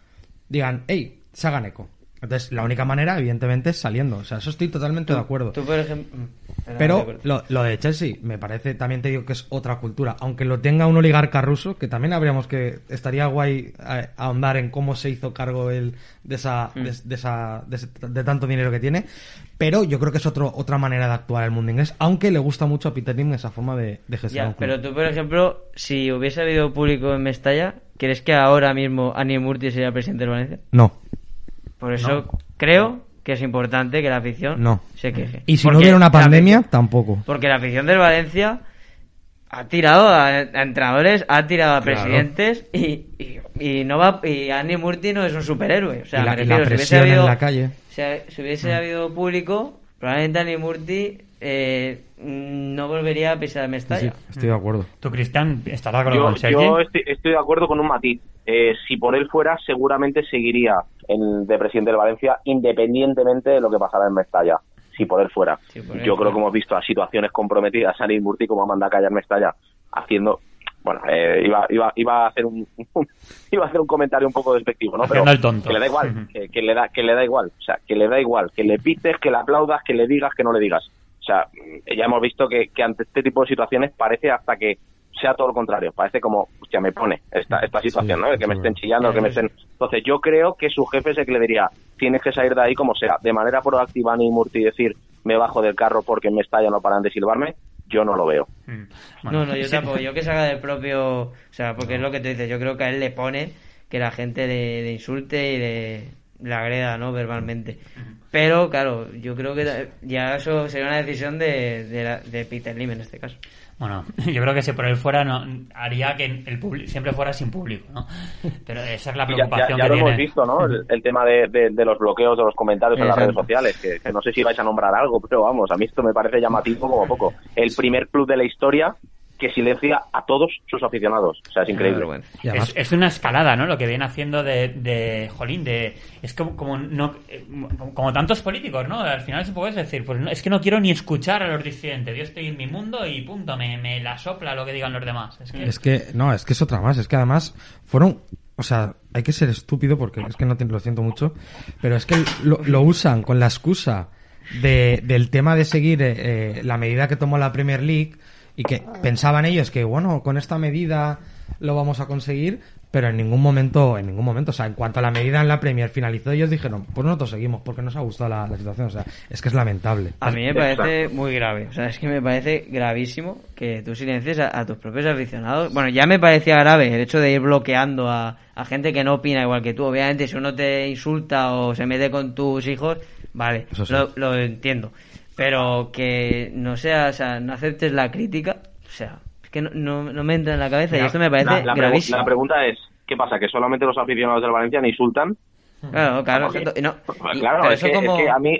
Speaker 3: digan, hey, se hagan eco. Entonces, la única manera, evidentemente, es saliendo. O sea, eso estoy totalmente de acuerdo.
Speaker 4: Tú, por ejemplo...
Speaker 3: Pero lo, lo, de Chelsea, me parece, también te digo que es otra cultura. Aunque lo tenga un oligarca ruso, que también habríamos que. Estaría guay eh, ahondar en cómo se hizo cargo él de esa,
Speaker 4: Mm.
Speaker 3: de, de esa, de, ese- de tanto dinero que tiene. Pero yo creo que es otro, otra manera de actuar el mundo inglés. Aunque le gusta mucho a Peter Lim esa forma de, de gestionar
Speaker 4: pero tú, por ejemplo, si hubiese habido público en Mestalla, ¿crees que ahora mismo Ani Murti sería presidente del Valencia?
Speaker 3: No.
Speaker 4: Por eso creo que es importante que la afición
Speaker 3: No.
Speaker 4: se queje.
Speaker 3: Y si
Speaker 4: Porque
Speaker 3: no hubiera una pandemia,
Speaker 4: afición-
Speaker 3: tampoco.
Speaker 4: Porque la afición del Valencia ha tirado a, a entrenadores, ha tirado a
Speaker 3: Claro.
Speaker 4: presidentes y, y, y no va y Andy Murti no es un superhéroe. O sea,
Speaker 3: Y la-
Speaker 4: me
Speaker 3: y la
Speaker 4: refiero, si hubiese
Speaker 3: presión en
Speaker 4: habido,
Speaker 3: la calle.
Speaker 4: Si, ha- si hubiese habido público, probablemente Andy Murti eh, no volvería a pisar Mestalla.
Speaker 3: sí, estoy de acuerdo.
Speaker 1: ¿Tú, Cristian, estás de acuerdo
Speaker 2: Yo,
Speaker 1: con Sergi?
Speaker 2: yo estoy, estoy de acuerdo con un matiz. Eh, si por él fuera, seguramente seguiría en, de presidente del Valencia, independientemente de lo que pasara en Mestalla. Si por él fuera.
Speaker 4: Si por él
Speaker 2: yo
Speaker 4: fuera.
Speaker 2: creo que hemos visto a situaciones comprometidas a Murti como a mandar a callar Mestalla, haciendo. Bueno, eh, iba, iba, iba a hacer un iba a hacer un comentario un poco despectivo, ¿no?
Speaker 1: El tonto.
Speaker 2: que le da igual, que, que le da que le da igual, o sea, que le da igual, que le pites, que le aplaudas, que le digas, que no le digas. O sea, ya hemos visto que, que ante este tipo de situaciones parece hasta que sea todo lo contrario, parece como, hostia, me pone esta, esta situación, ¿no? El que me estén chillando, el que me estén... Entonces yo creo que su jefe es el que le diría, tienes que salir de ahí como sea, de manera proactiva ni Murti decir, me bajo del carro porque me estalla, no paran de silbarme, yo no lo veo.
Speaker 1: Mm. Bueno,
Speaker 4: No, no, yo tampoco. Yo que salga del propio. O sea, porque es lo que tú dices. Yo creo que a él le pone que la gente le, le insulte y le, le agreda, ¿no? Verbalmente. Pero, claro, yo creo que ya eso sería una decisión de, de, la- de Peter Lim en este caso.
Speaker 1: Bueno, yo creo que si por él fuera, no, haría que el publi- siempre fuera sin público, ¿no? Pero esa es la
Speaker 2: ya,
Speaker 1: preocupación
Speaker 2: ya- ya
Speaker 1: que
Speaker 2: lo hemos visto, ¿no? El, el tema de, de- de los bloqueos de los comentarios en las redes sociales, que, que no sé si vais a nombrar algo, pero vamos, a mí esto me parece llamativo como poco. El primer club de la historia que silencia a todos sus aficionados. O sea, es increíble.
Speaker 1: Es, es una escalada, ¿no? Lo que viene haciendo de, de Jolín, de es como como no eh, como, como tantos políticos, ¿no? Al final se puede decir, pues no, es que no quiero ni escuchar a los disidentes. Yo estoy en mi mundo y punto, me, me la sopla lo que digan los demás. Es que
Speaker 3: Es que, no, es que es otra más. Es que además fueron. O sea, hay que ser estúpido porque es que no te, lo siento mucho. Pero es que lo, lo usan con la excusa de, del tema de seguir eh, eh, la medida que tomó la Premier League y que pensaban ellos que, bueno, con esta medida lo vamos a conseguir, pero en ningún momento, en ningún momento, o sea, en cuanto a la medida en la Premier finalizó, ellos dijeron, pues nosotros seguimos porque nos ha gustado la, la situación. O sea, es que es lamentable.
Speaker 4: A mí me parece muy grave. O sea, es que me parece gravísimo que tú silencies a, a tus propios aficionados. Bueno, ya me parecía grave el hecho de ir bloqueando a, a gente que no opina igual que tú. Obviamente, si uno te insulta o se mete con tus hijos, vale,
Speaker 3: Eso sí.
Speaker 4: lo, lo entiendo. Pero que no sea, o sea, no aceptes la crítica, o sea, es que no, no, no me entra en la cabeza y esto me parece
Speaker 2: La, la
Speaker 4: gravísimo.
Speaker 2: la pregunta es, ¿qué pasa? ¿Que solamente los aficionados del Valencia me insultan?
Speaker 4: Claro, claro, exacto. Y no,
Speaker 2: Pues
Speaker 4: y-
Speaker 2: claro, es
Speaker 4: eso
Speaker 2: que, es que a mí,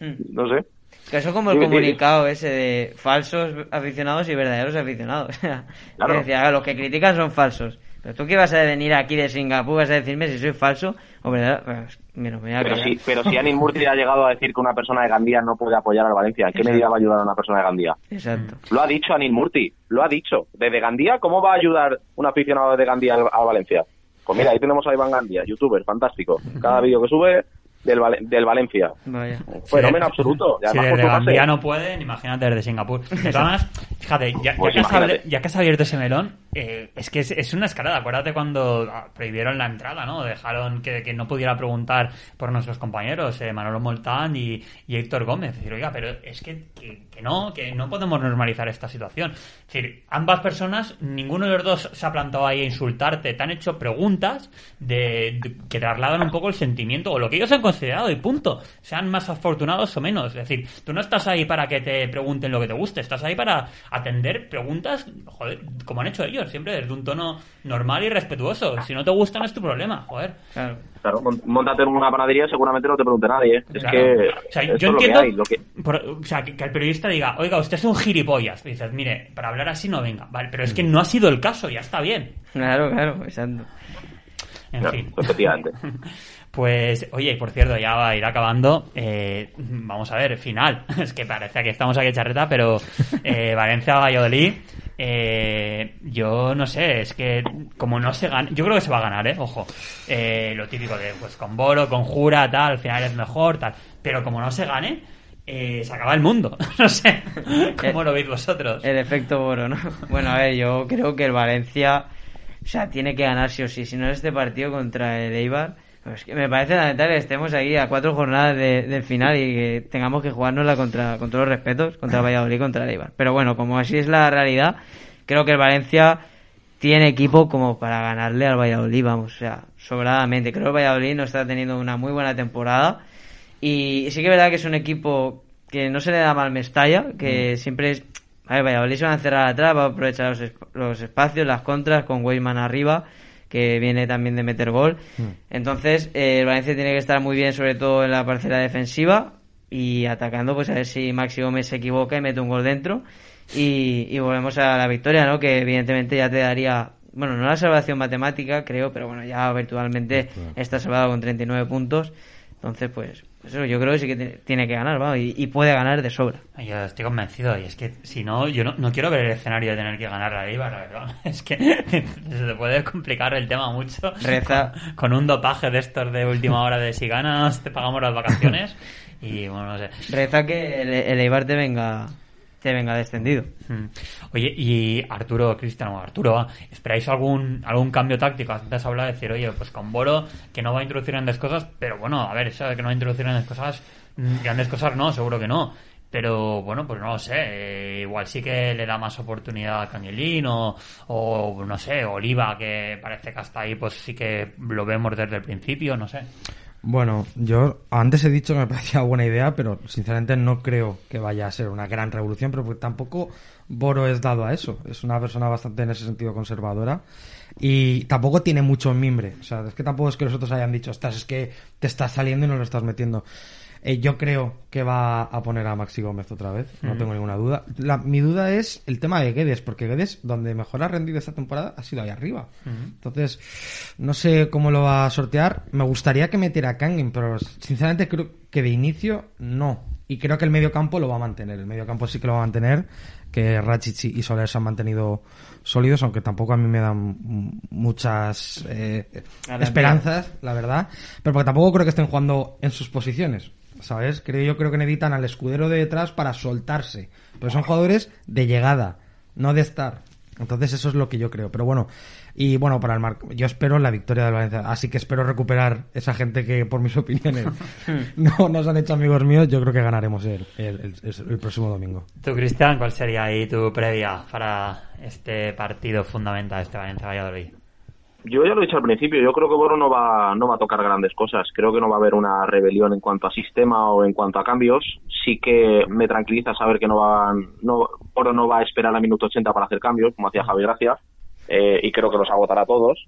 Speaker 4: Mm.
Speaker 2: no sé.
Speaker 4: Que eso como el comunicado ese de falsos aficionados y verdaderos aficionados.
Speaker 2: Claro.
Speaker 4: que decía, "Ah, los que critican son falsos. Pero tú qué vas a venir aquí de Singapur, vas a decirme si soy falso o verdadero. Me
Speaker 2: Pero si, pero si Anil Murti ha llegado a decir que una persona de Gandía no puede apoyar al Valencia, ¿en qué
Speaker 4: Exacto.
Speaker 2: medida va a ayudar a una persona de Gandía?
Speaker 4: Exacto.
Speaker 2: Lo ha dicho Anil Murti, lo ha dicho. Desde Gandía, ¿cómo va a ayudar un aficionado de Gandía al, al Valencia? Pues mira, ahí tenemos a Iván Gandía, youtuber, fantástico. Cada vídeo que sube del, Vale- del Valencia.
Speaker 4: Vaya.
Speaker 2: Fenómeno absoluto. Y
Speaker 1: Si
Speaker 2: por
Speaker 1: desde. Gandía no pueden, imagínate desde Singapur. De todas fíjate, ya, ya
Speaker 2: Pues
Speaker 1: que has,
Speaker 2: imagínate.
Speaker 1: abri- ya que has abierto ese melón, eh, es que es, es una escalada. Acuérdate cuando ah, prohibieron la entrada, ¿no? Dejaron que, que no pudiera preguntar por nuestros compañeros, eh, Manolo Moltán y, y Héctor Gómez. Es decir, oiga, pero es que, que, que no, que no podemos normalizar esta situación. Es decir, ambas personas, ninguno de los dos se ha plantado ahí a insultarte, te han hecho preguntas de, de- que trasladan un poco el sentimiento o lo que ellos han considerado y punto. Sean más afortunados o menos. Es decir, tú no estás ahí para que te pregunten lo que te guste, estás ahí para atender preguntas, joder, como han hecho ellos, siempre desde un tono normal y respetuoso. Si no te gustan es tu problema, joder.
Speaker 4: Claro.
Speaker 2: Claro, mon- montate en una panadería seguramente no te pregunte nadie. ¿eh? Es
Speaker 1: Claro.
Speaker 2: que
Speaker 1: O sea, yo
Speaker 2: lo que
Speaker 1: entiendo
Speaker 2: hay, lo que-
Speaker 1: por- o sea, que, que el periodista diga, oiga, usted es un gilipollas. Y dices, mire, para hablar así no venga. Vale, pero es que no ha sido el caso, ya está bien.
Speaker 4: Claro, claro, exacto.
Speaker 1: En
Speaker 2: Claro,
Speaker 1: fin.
Speaker 2: efectivamente.
Speaker 1: Pues, oye, y por cierto, ya va a ir acabando. eh, vamos a ver, final. Es que parece que estamos aquí charreta, pero eh, Valencia-Valladolid. Eh, yo no sé, es que como no se gana, yo creo que se va a ganar, ¿eh? Ojo, eh, lo típico de pues con Boro, con Jura, tal, al final es mejor, tal, pero como no se gane, eh, se acaba el mundo. no sé, ¿cómo lo veis vosotros?
Speaker 4: El efecto Boro, ¿no? Bueno, a ver, yo creo que el Valencia, o sea, tiene que ganar sí o sí, si no es este partido contra el Eibar. Pues que me parece lamentable que estemos aquí a cuatro jornadas de- del final y que tengamos que jugárnosla contra, con todos los respetos, contra Valladolid y contra el Eibar. Pero bueno, como así es la realidad, creo que el Valencia tiene equipo como para ganarle al Valladolid, vamos, o sea, sobradamente. Creo que el Valladolid no está teniendo una muy buena temporada y sí que es verdad que es un equipo que no se le da mal Mestalla, que siempre es... A ver, Valladolid se va a encerrar atrás, va a aprovechar los, los espacios, las contras, con Weisman arriba, que viene también de meter gol. Entonces, eh, el Valencia tiene que estar muy bien, sobre todo en la parcela defensiva, y atacando, pues a ver si Maxi Gómez se equivoca y mete un gol dentro. Y, y volvemos a la victoria, ¿no? Que evidentemente ya te daría, bueno, no la salvación matemática, creo, pero bueno, ya virtualmente está salvado con 39 puntos. Entonces, pues, pues eso, yo creo que sí que tiene que ganar, ¿va? Y, y puede ganar de sobra.
Speaker 1: Yo estoy convencido, y es que si no, yo no, no quiero ver el escenario de tener que ganar la Eibar, la verdad. Es que se te puede complicar el tema mucho.
Speaker 4: Reza.
Speaker 1: Con, con un dopaje de estos de última hora de si ganas, te pagamos las vacaciones. Y bueno, no sé.
Speaker 4: Reza que el, el Eibar te venga, te venga descendido.
Speaker 1: Mm. Oye, y Arturo, Cristian, o Arturo. ¿esperáis algún algún cambio táctico? Antes hablaba de decir, oye, pues con Boro, que no va a introducir grandes cosas, pero bueno, a ver, eso de que no va a introducir grandes cosas, mm, grandes cosas no, seguro que no. Pero bueno, pues no lo sé, eh, igual sí que le da más oportunidad a Cañelín o, o no sé, Oliva, que parece que hasta ahí pues sí que lo vemos desde el principio, no sé.
Speaker 3: Bueno, yo antes he dicho que me parecía buena idea, pero sinceramente no creo que vaya a ser una gran revolución, pero porque tampoco Boro es dado a eso. Es una persona bastante en ese sentido conservadora y tampoco tiene mucho mimbre. O sea, es que tampoco es que los otros hayan dicho, estás, es que te estás saliendo y no lo estás metiendo. Eh, yo creo que va a poner a Maxi Gómez otra vez, no tengo ninguna duda. La- mi duda es el tema de Guedes, porque Guedes, donde mejor ha rendido esta temporada, ha sido ahí arriba. Entonces, no sé cómo lo va a sortear. Me gustaría que metiera a Kangin, pero sinceramente creo que de inicio no. Y creo que el medio campo lo va a mantener. El medio campo sí que lo va a mantener, que Rachic y Soler se han mantenido sólidos, aunque tampoco a mí me dan muchas eh, esperanzas, la verdad. Pero porque tampoco creo que estén jugando en sus posiciones. ¿Sabes? Creo, yo creo que necesitan al escudero de detrás para soltarse. Pero son jugadores de llegada, no de estar. Entonces eso es lo que yo creo. Pero bueno, y bueno, para el marco, yo espero la victoria del Valencia. Así que espero recuperar esa gente que, por mis opiniones, no nos han hecho amigos míos. Yo creo que ganaremos el, el, el- el próximo domingo.
Speaker 1: Tú, Cristian, ¿cuál sería ahí tu previa para este partido fundamental, este Valencia-Valladolid?
Speaker 2: Yo ya lo he dicho al principio, yo creo que Boro no va, no va a tocar grandes cosas. Creo que no va a haber una rebelión en cuanto a sistema o en cuanto a cambios. Sí que me tranquiliza saber que no van, no, Boro no va a esperar a minuto 80 para hacer cambios, como hacía Javi Gracia, eh, y creo que los agotará todos.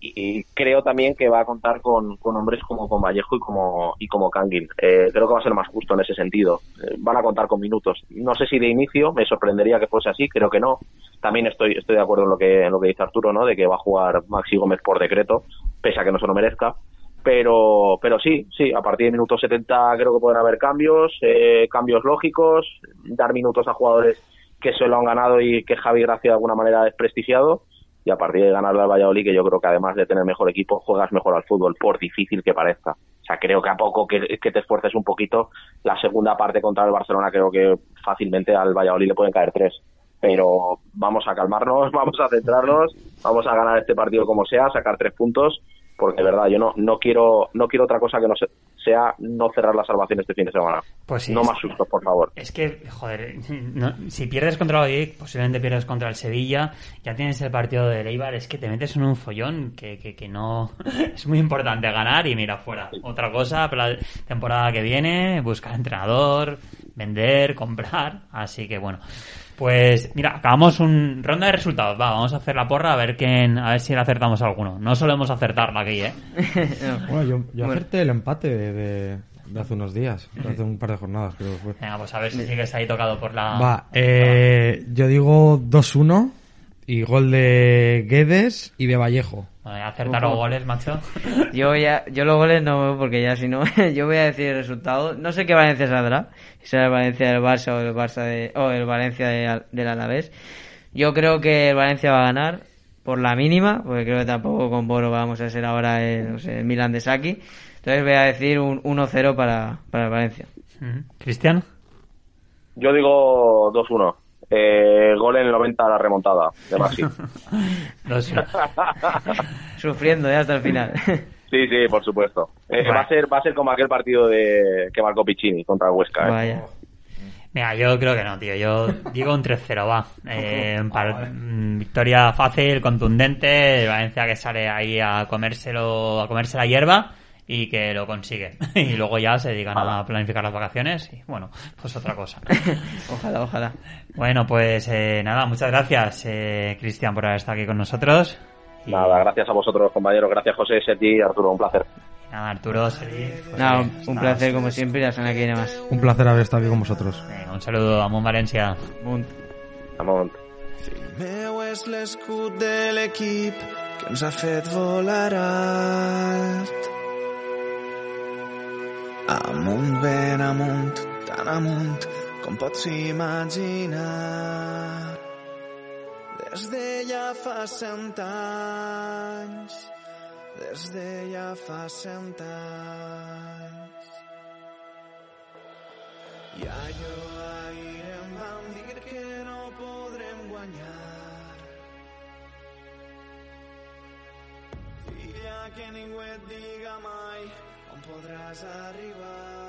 Speaker 2: Y, creo también que va a contar con, con hombres como con Vallejo y como, y como Kangin. Eh, creo que va a ser más justo en ese sentido. Eh, van a contar con minutos. No sé si de inicio, me sorprendería que fuese así, creo que no. También estoy, estoy de acuerdo en lo que, en lo que dice Arturo, ¿no? De que va a jugar Maxi Gómez por decreto, pese a que no se lo merezca. Pero, pero sí, sí, a partir de minuto 70 creo que pueden haber cambios, eh, cambios lógicos, dar minutos a jugadores que se lo han ganado y que Javi Gracia de alguna manera ha desprestigiado. Y a partir de ganarle al Valladolid, que yo creo que además de tener mejor equipo, juegas mejor al fútbol, por difícil que parezca. O sea, creo que a poco que, te esfuerces un poquito, la segunda parte contra el Barcelona creo que fácilmente al Valladolid le pueden caer tres. Pero vamos a calmarnos, vamos a centrarnos, vamos a ganar este partido como sea, sacar tres puntos, porque de verdad yo no, no quiero no quiero otra cosa que no sea no cerrar la salvación este fin de semana.
Speaker 1: Pues sí,
Speaker 2: no más sustos, por favor.
Speaker 1: Es que, joder, no- si pierdes contra el Valladolid, posiblemente pierdes contra el Sevilla, ya tienes el partido de Eibar, es que te metes en un follón que, que, que no... Es muy importante ganar y mira, fuera. Otra cosa para la temporada que viene, buscar entrenador, vender, comprar, así que bueno. Pues mira, acabamos un ronda de resultados, va, vamos a hacer la porra a ver quién, a ver si le acertamos alguno. No solemos acertarla aquí, eh.
Speaker 3: Bueno, yo, yo
Speaker 4: Bueno.
Speaker 3: acerté el empate de, de- de hace unos días, de hace un par de jornadas creo que fue.
Speaker 1: Venga, pues a ver si sigues ahí tocado por la...
Speaker 3: Va, eh, yo digo 2-1 y gol de Guedes y de Vallejo.
Speaker 1: Acertar los goles, macho.
Speaker 4: Yo ya, yo los goles no, porque ya si no, yo voy a decir el resultado. No sé qué Valencia saldrá, si será el Valencia del Barça o el Barça de, o el Valencia de- del Alavés. Yo creo que el Valencia va a ganar por la mínima, porque creo que tampoco con Boro vamos a ser ahora el, no sé, el Milan de Saki. Entonces voy a decir un 1-0 para, para el Valencia.
Speaker 1: Ujú. Cristian.
Speaker 2: Yo digo 2-1. Eh, gol en el 90 a la remontada de Maxi.
Speaker 4: Sufriendo ya hasta el final.
Speaker 2: Sí, sí, por supuesto. Eh,
Speaker 1: Bueno.
Speaker 2: va a ser va a ser como aquel partido de que marcó Piccini contra el Huesca. ¿eh?
Speaker 4: Vaya.
Speaker 1: Mira, yo creo que no, tío. Yo digo un 3-0, va. Eh, mm, victoria fácil, contundente. Valencia que sale ahí a comérselo, a comerse la hierba y que lo consigue. Y luego ya se dedican a planificar las vacaciones y bueno, pues otra cosa.
Speaker 4: Ojalá, ojalá.
Speaker 1: Bueno, pues eh, nada, muchas gracias, eh, Cristian, por haber estado aquí con nosotros. Y
Speaker 2: Nada, gracias a vosotros, compañeros. Gracias, José, Sergi, Arturo. Un placer.
Speaker 1: Nada, Arturo, Sergi,
Speaker 4: Nada, un
Speaker 1: nada,
Speaker 4: placer como siempre y la semana que viene más.
Speaker 3: Un placer haber estado aquí con vosotros.
Speaker 1: venga, un saludo a Mon Valencia.
Speaker 2: Vamos.
Speaker 5: Fill meu és l'escut de l'equip que ens ha fet volar alt. Amunt, ben amunt, tan amunt com pots imaginar. Des de ja fa cent anys, des de ja fa cent anys. I allò ahir em van dir que no podrem guanyar. Filla, que ningú et diga mai on podràs arribar.